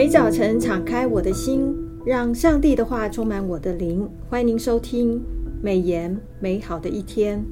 每早晨敞开我的心，让上帝的话充满我的灵。欢迎您收听美言美好的一天。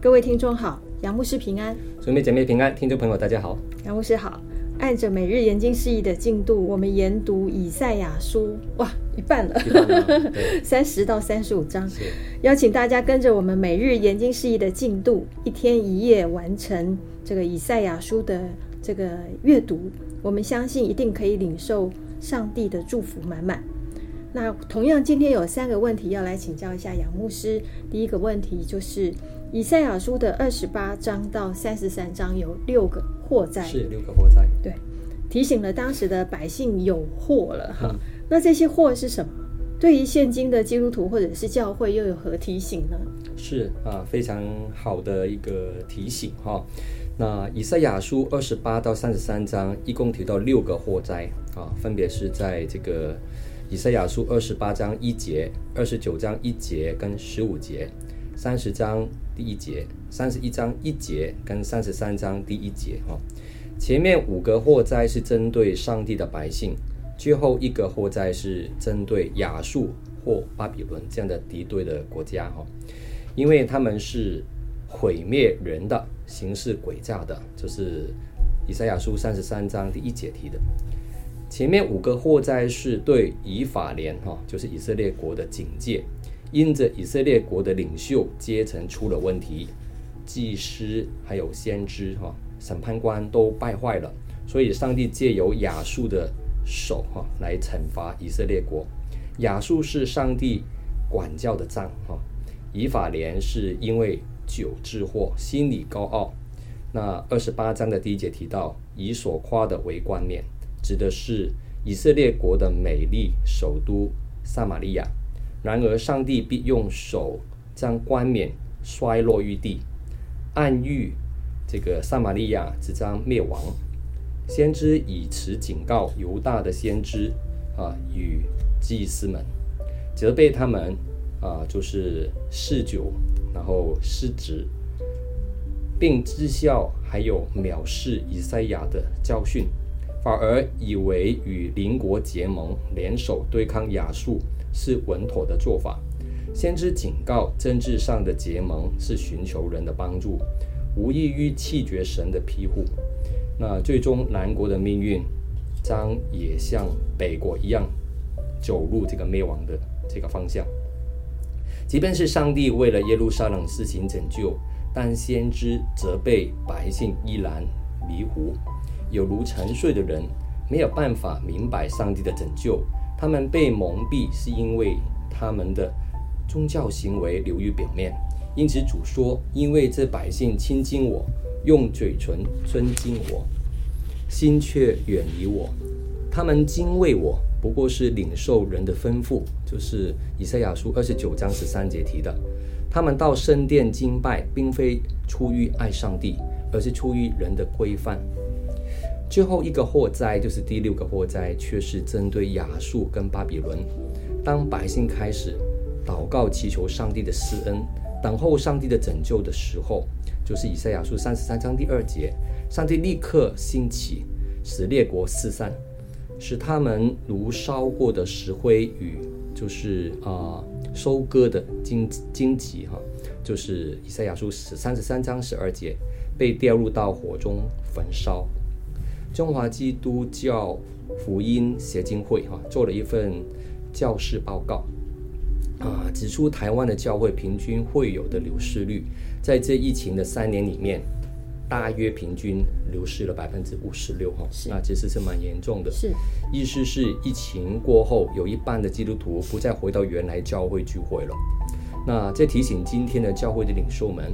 各位听众好，杨牧师平安，兄妹姐妹平安，听众朋友大家好，杨牧师好。按着每日研经释义的进度，我们研读以赛亚书，哇，一半了，三十到三十五章。邀请大家跟着我们每日研经释义的进度，一天一夜完成这个以赛亚书的这个阅读。我们相信一定可以领受上帝的祝福满满。那同样，今天有三个问题要来请教一下杨牧师。第一个问题就是以赛亚书的二十八章到三十三章有六个祸灾，是六个祸灾。对，提醒了当时的百姓有祸了哈。嗯、那这些祸是什么？对于现今的基督徒或者是教会又有何提醒呢？是啊，非常好的一个提醒哈。那以赛亚书二十八到三十三章一共提到六个祸灾啊，分别是在这个以赛亚书二十八章一节、二十九章一节跟十五节、三十章第一节、三十一章一节跟三十三章第一节哈。前面五个祸灾是针对上帝的百姓。最后一个祸灾是针对亚述或巴比伦这样的敌对的国家哈，因为他们是毁灭人的，行事诡诈的，就是以赛亚书三十三章第一节提的。前面五个祸灾是对以法莲哈，就是以色列国的警戒，因着以色列国的领袖阶层出了问题，祭司还有先知哈，审判官都败坏了，所以上帝借由亚述的。手哈来惩罚以色列国，亚述是上帝管教的杖哈，以法莲是因为酒之祸，心里高傲。那二十八章的第一节提到，以所夸的为冠冕，指的是以色列国的美丽首都撒玛利亚。然而上帝必用手将冠冕摔落于地，暗喻这个撒玛利亚即将灭亡。先知以此警告犹大的先知啊，与祭司们，责备他们啊，就是嗜酒，然后失职，并讥笑还有藐视以赛亚的教训，反而以为与邻国结盟，联手对抗亚述是稳妥的做法。先知警告，政治上的结盟是寻求人的帮助，无异于弃绝神的庇护。那最终南国的命运将也像北国一样走入这个灭亡的这个方向。即便是上帝为了耶路撒冷施行拯救，但先知责备百姓依然迷糊，有如沉睡的人，没有办法明白上帝的拯救。他们被蒙蔽，是因为他们的宗教行为流于表面。因此主说：“因为这百姓亲近我。”用嘴唇尊敬我，心却远离我。他们敬畏我，不过是领受人的吩咐，就是以赛亚书二十九章十三节提的。他们到圣殿敬拜，并非出于爱上帝，而是出于人的规范。最后一个祸灾就是第六个祸灾，却是针对亚述跟巴比伦。当百姓开始祷告祈求上帝的施恩，等候上帝的拯救的时候。就是以赛亚书三十三章第二节，上帝立刻兴起，使列国四散，使他们如烧过的石灰与就是啊、收割的荆荆棘哈，就是以赛亚书十三十三章十二节，被掉入到火中焚烧。中华基督教福音协进会哈做了一份教士报告。啊，指出台湾的教会平均会有的流失率，在这疫情的三年里面，大约平均流失了百分之五十六哈，那其实是蛮严重的。是，意思是疫情过后，有一半的基督徒不再回到原来教会聚会了。那这提醒今天的教会的领袖们，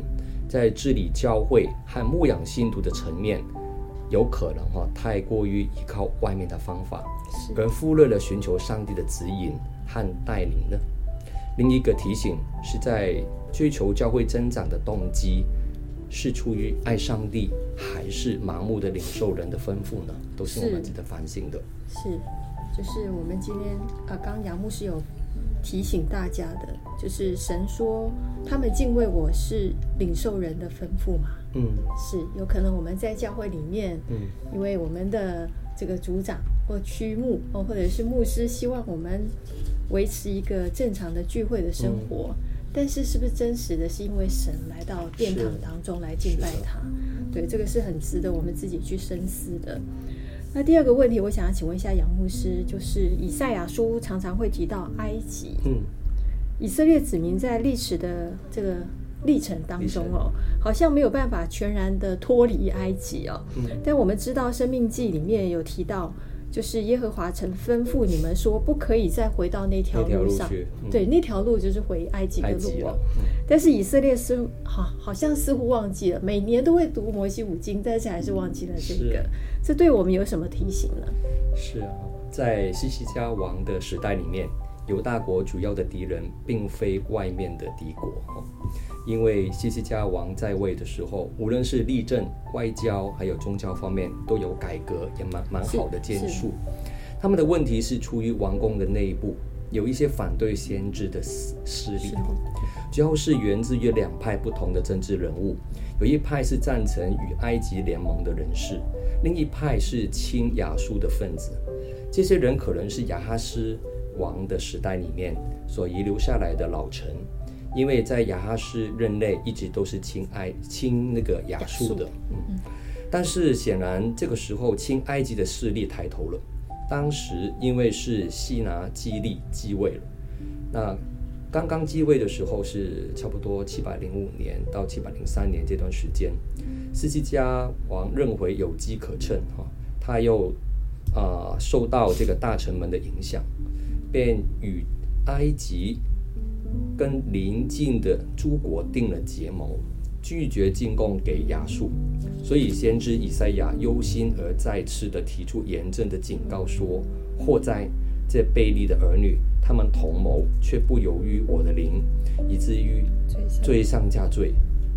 在治理教会和牧养信徒的层面，有可能哈太过于依靠外面的方法，而忽略了寻求上帝的指引和带领呢。另一个提醒是在追求教会增长的动机，是出于爱上帝，还是盲目的领受人的吩咐呢？都是我们值得反省的。是，就是我们今天啊，刚杨牧师有提醒大家的，就是神说他们敬畏我是领受人的吩咐嘛。嗯，是有可能我们在教会里面，嗯，因为我们的这个组长或区牧哦，或者是牧师希望我们维持一个正常的聚会的生活，嗯、但是是不是真实的是因为神来到殿堂当中来敬拜他？对，这个是很值得我们自己去深思的。那第二个问题，我想要请问一下杨牧师，就是以赛亚书常常会提到埃及，嗯，以色列子民在历史的这个历程当中哦，好像没有办法全然的脱离埃及哦，嗯，但我们知道《生命记》里面有提到。就是耶和华曾吩咐你们说，不可以再回到那条路上。路嗯、对，那条路就是回埃及的路但是以色列似乎好，好像似乎忘记了，每年都会读摩西五经，但是还是忘记了这个。啊、这对我们有什么提醒呢？是啊，在西西家王的时代里面，犹大国主要的敌人并非外面的敌国。因为西西家王在位的时候，无论是立政、外交，还有宗教方面，都有改革，也蛮蛮好的建树。他们的问题是出于王宫的内部有一些反对先知的势力，主要是源自于两派不同的政治人物，有一派是赞成与埃及联盟的人士，另一派是亲亚述的分子。这些人可能是亚哈斯王的时代里面所遗留下来的老臣。因为在亚哈斯任内一直都是亲埃亲那个亚述的，嗯，但是显然这个时候亲埃及的势力抬头了。当时因为是西拿基立继位了，那刚刚继位的时候是差不多七百零五年到七百零三年这段时间，斯西加王认为有机可乘哈，他又啊、呃、受到这个大臣们的影响，便与埃及。跟邻近的诸国定了结盟，拒绝进贡给亚述，所以先知以赛亚忧心而再次的提出严正的警告说：祸灾！这贝利的儿女，他们同谋却不由于我的灵，以至于罪上加罪，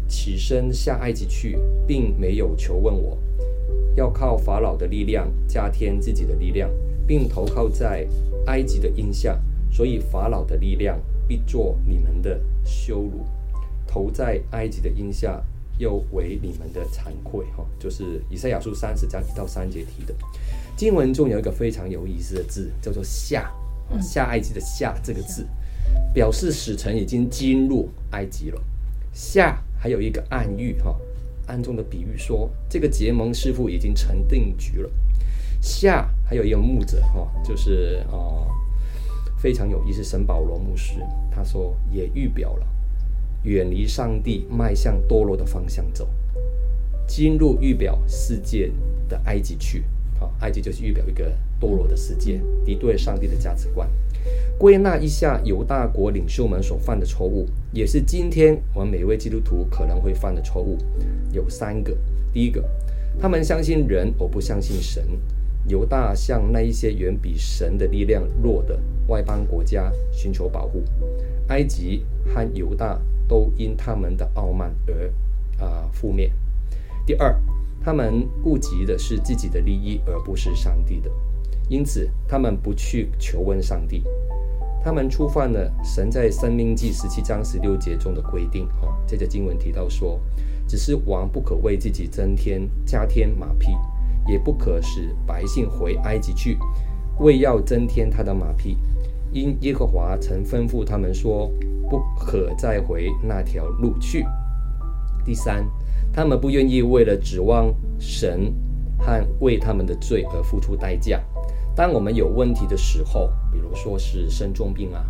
起身下埃及去，并没有求问我，要靠法老的力量加添自己的力量，并投靠在埃及的荫下，所以法老的力量。必作你们的羞辱，投在埃及的荫下，又为你们的惭愧。哈，就是以赛亚书三十章一到三节提的经文中有一个非常有意思的字，叫做下“下”，下埃及的“下”这个字，表示使臣已经进入埃及了。下还有一个暗喻，哈，暗中的比喻说，这个结盟似乎已经成定局了。下还有一个牧者，哈，就是啊。非常有意思，圣保罗牧师他说也预表了远离上帝，迈向堕落的方向走，进入预表世界的埃及去。好，埃及就是预表一个堕落的世界，敌对上帝的价值观。归纳一下犹大国领袖们所犯的错误，也是今天我们每一位基督徒可能会犯的错误，有三个。第一个，他们相信人而不相信神。犹大向那一些远比神的力量弱的外邦国家寻求保护，埃及和犹大都因他们的傲慢而啊、覆灭。第二，他们顾及的是自己的利益，而不是上帝的，因此他们不去求问上帝。他们触犯了神在申命记十七章十六节中的规定。哦，这个经文提到说，只是王不可为自己增添加添马匹。也不可使百姓回埃及去，为要增添他的马匹，因耶和华曾吩咐他们说，不可再回那条路去。第三，他们不愿意为了指望神和为他们的罪而付出代价。当我们有问题的时候，比如说是生重病啊，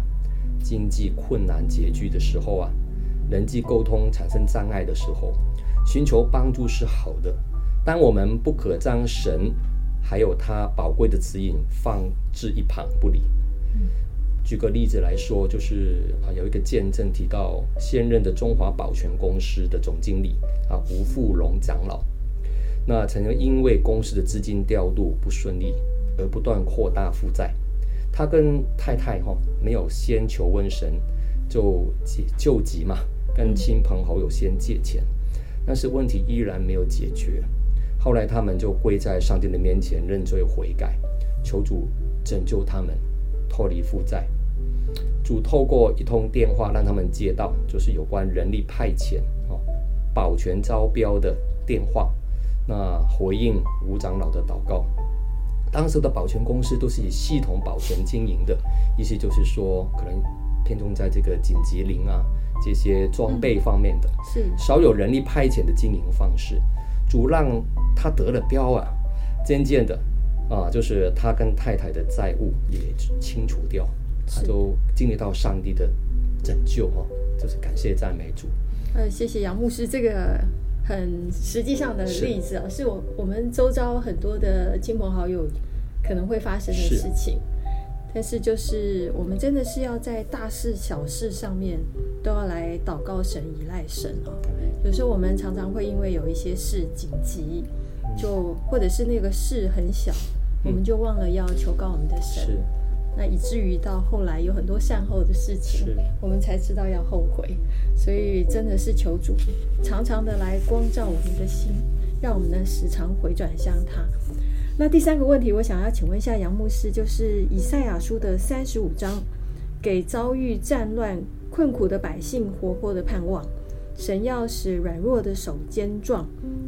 经济困难拮据的时候啊，人际沟通产生障碍的时候，寻求帮助是好的。当我们不可将神还有他宝贵的指引放置一旁不理。举个例子来说，就是啊，有一个见证提到现任的中华保全公司的总经理啊吴富龙长老，那曾经因为公司的资金调度不顺利而不断扩大负债，他跟太太哈没有先求问神，就急救急嘛，跟亲朋好友先借钱，但是问题依然没有解决。后来他们就跪在上帝的面前认罪悔改，求主拯救他们脱离负债。主透过一通电话让他们接到，就是有关人力派遣哦，保全招标的电话。那回应吴长老的祷告，当时的保全公司都是以系统保全经营的，意思就是说，可能偏重在这个紧急铃啊这些装备方面的，是少有人力派遣的经营方式，主让他得了标啊，渐渐的啊，就是他跟太太的债务也清除掉，他都经历到上帝的拯救哦，就是感谢赞美主。呃，谢谢杨牧师这个。很实际上的例子啊，是，是我我们周遭很多的亲朋好友可能会发生的事情，是，但是就是我们真的是要在大事小事上面都要来祷告神、依赖神哦。有时候我们常常会因为有一些事紧急，就或者是那个事很小，我们就忘了要求告我们的神。那以至于到后来有很多善后的事情，我们才知道要后悔。所以真的是求主常常的来光照我们的心，让我们呢时常回转向他。那第三个问题，我想要请问一下杨牧师，就是以赛亚书的三十五章，给遭遇战乱困苦的百姓活泼的盼望。神要使软弱的手坚壮，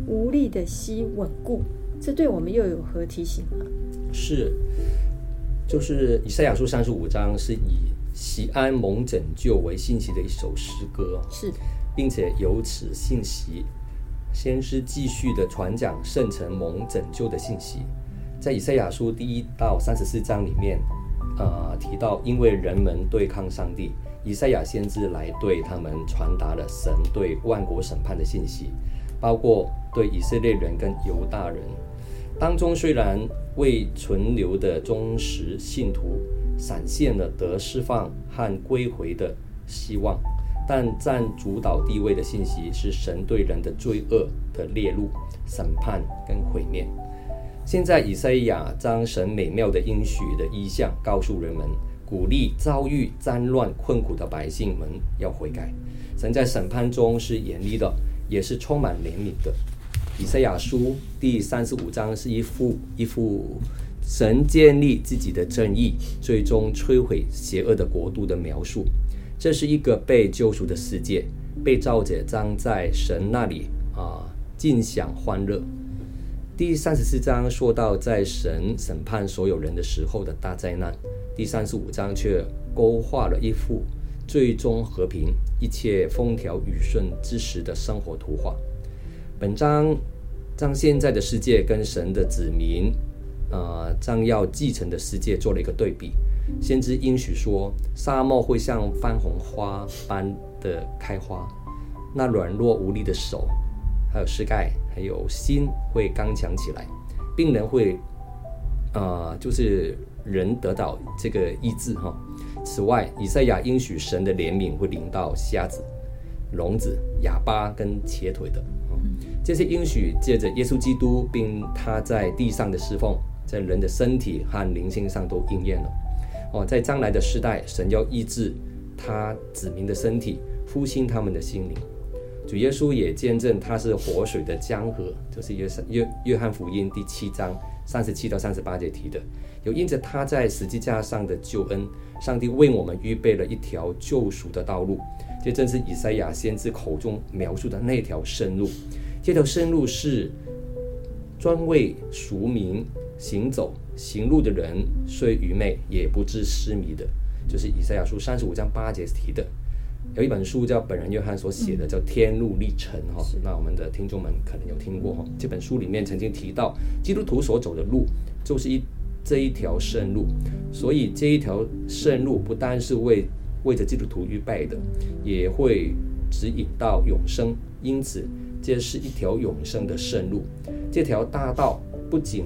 无力的膝稳固。这对我们又有何提醒呢？是。就是以赛亚书三十五章是以锡安蒙拯救为信息的一首诗歌，是，并且由此信息，先是继续的传讲圣城蒙拯救的信息。在以赛亚书第一到三十四章里面，呃，提到因为人们对抗上帝，以赛亚先知来对他们传达了神对万国审判的信息，包括对以色列人跟犹大人。当中虽然未存留的忠实信徒闪现了得释放和归回的希望，但占主导地位的信息是神对人的罪恶的列入、审判跟毁灭。现在以赛亚将神美妙的应许的意象告诉人们，鼓励遭遇战乱困苦的百姓们要悔改。神在审判中是严厉的，也是充满怜悯的。以赛亚书第三十五章是一幅一幅神建立自己的正义，最终摧毁邪恶的国度的描述。这是一个被救赎的世界，被造者将在神那里啊尽享欢乐。第三十四章说到在神审判所有人的时候的大灾难，第三十五章却勾画了一幅最终和平、一切风调雨顺之时的生活图画。本章将现在的世界跟神的子民，呃，将要继承的世界做了一个对比。先知应许说，沙漠会像番红花般的开花，那软弱无力的手，还有膝盖，还有心会刚强起来，病人会，呃，就是人得到这个医治哈。此外，以赛亚应许神的怜悯会临到瞎子、聋子、哑巴跟瘸腿的。这些应许借着耶稣基督，并他在地上的侍奉，在人的身体和灵性上都应验了。哦，在将来的世代，神要医治他子民的身体，复兴他们的心灵。主耶稣也见证他是活水的江河，就是约约约翰福音第七章三十七到三十八节提的。有因着他在十字架上的救恩，上帝为我们预备了一条救赎的道路，这正是以赛亚先知口中描述的那条圣路。这条圣路是专为赎民行走，行路的人虽愚昧，也不致失迷的，就是以赛亚书三十五章八节提的。有一本书叫本人约翰所写的，叫《天路历程》哈、嗯，那我们的听众们可能有听过哈。这本书里面曾经提到，基督徒所走的路就是一这一条圣路，所以这一条圣路不单是为为着基督徒预备的，也会指引到永生，因此。这是一条永生的圣路，这条大道不仅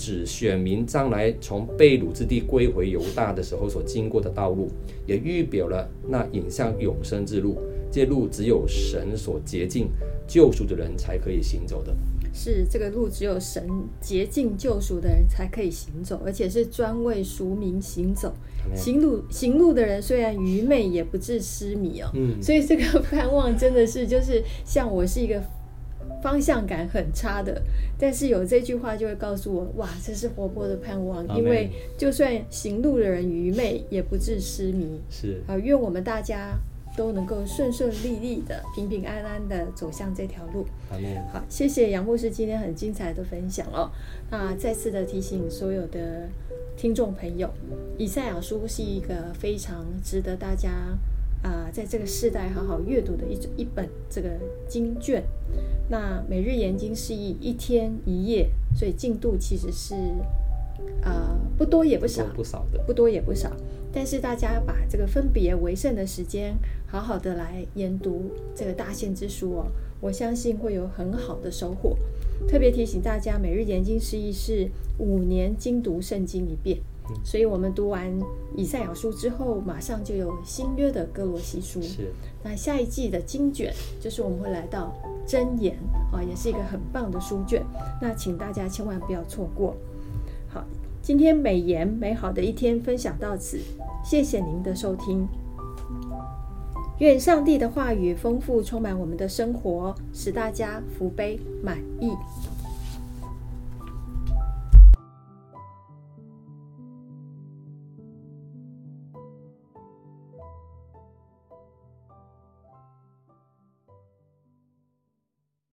指选民将来从被掳之地归回犹大的时候所经过的道路，也预表了那引向永生之路。这路只有神所洁净救赎的人才可以行走的。是这个路只有神洁净救赎的人才可以行走，而且是专为赎民行走。行路行路的人虽然愚昧，也不致失迷哦。嗯，所以这个盼望真的是就是像我是一个方向感很差的，但是有这句话就会告诉我，哇，这是活泼的盼望。因为就算行路的人愚昧，也不致失迷。是啊，愿我们大家都能够顺顺利利的、平平安安的走向这条路。好，谢谢杨牧师今天很精彩的分享哦。那再次的提醒所有的听众朋友，以赛亚书是一个非常值得大家啊、呃，在这个世代好好阅读的一一本这个经卷。那每日研经释义一天一夜，所以进度其实是啊、呃、不多也不少，不少的，不多也不少。但是大家把这个分别为圣的时间，好好的来研读这个大限之书哦，我相信会有很好的收获。特别提醒大家，每日研经释义是五年精读圣经一遍，所以我们读完以赛亚书之后，马上就有新约的哥罗西书。是。那下一季的经卷就是我们会来到箴言啊，也是一个很棒的书卷。那请大家千万不要错过。好。今天美言美好的一天分享到此，谢谢您的收听。愿上帝的话语丰富充满我们的生活，使大家福杯满溢。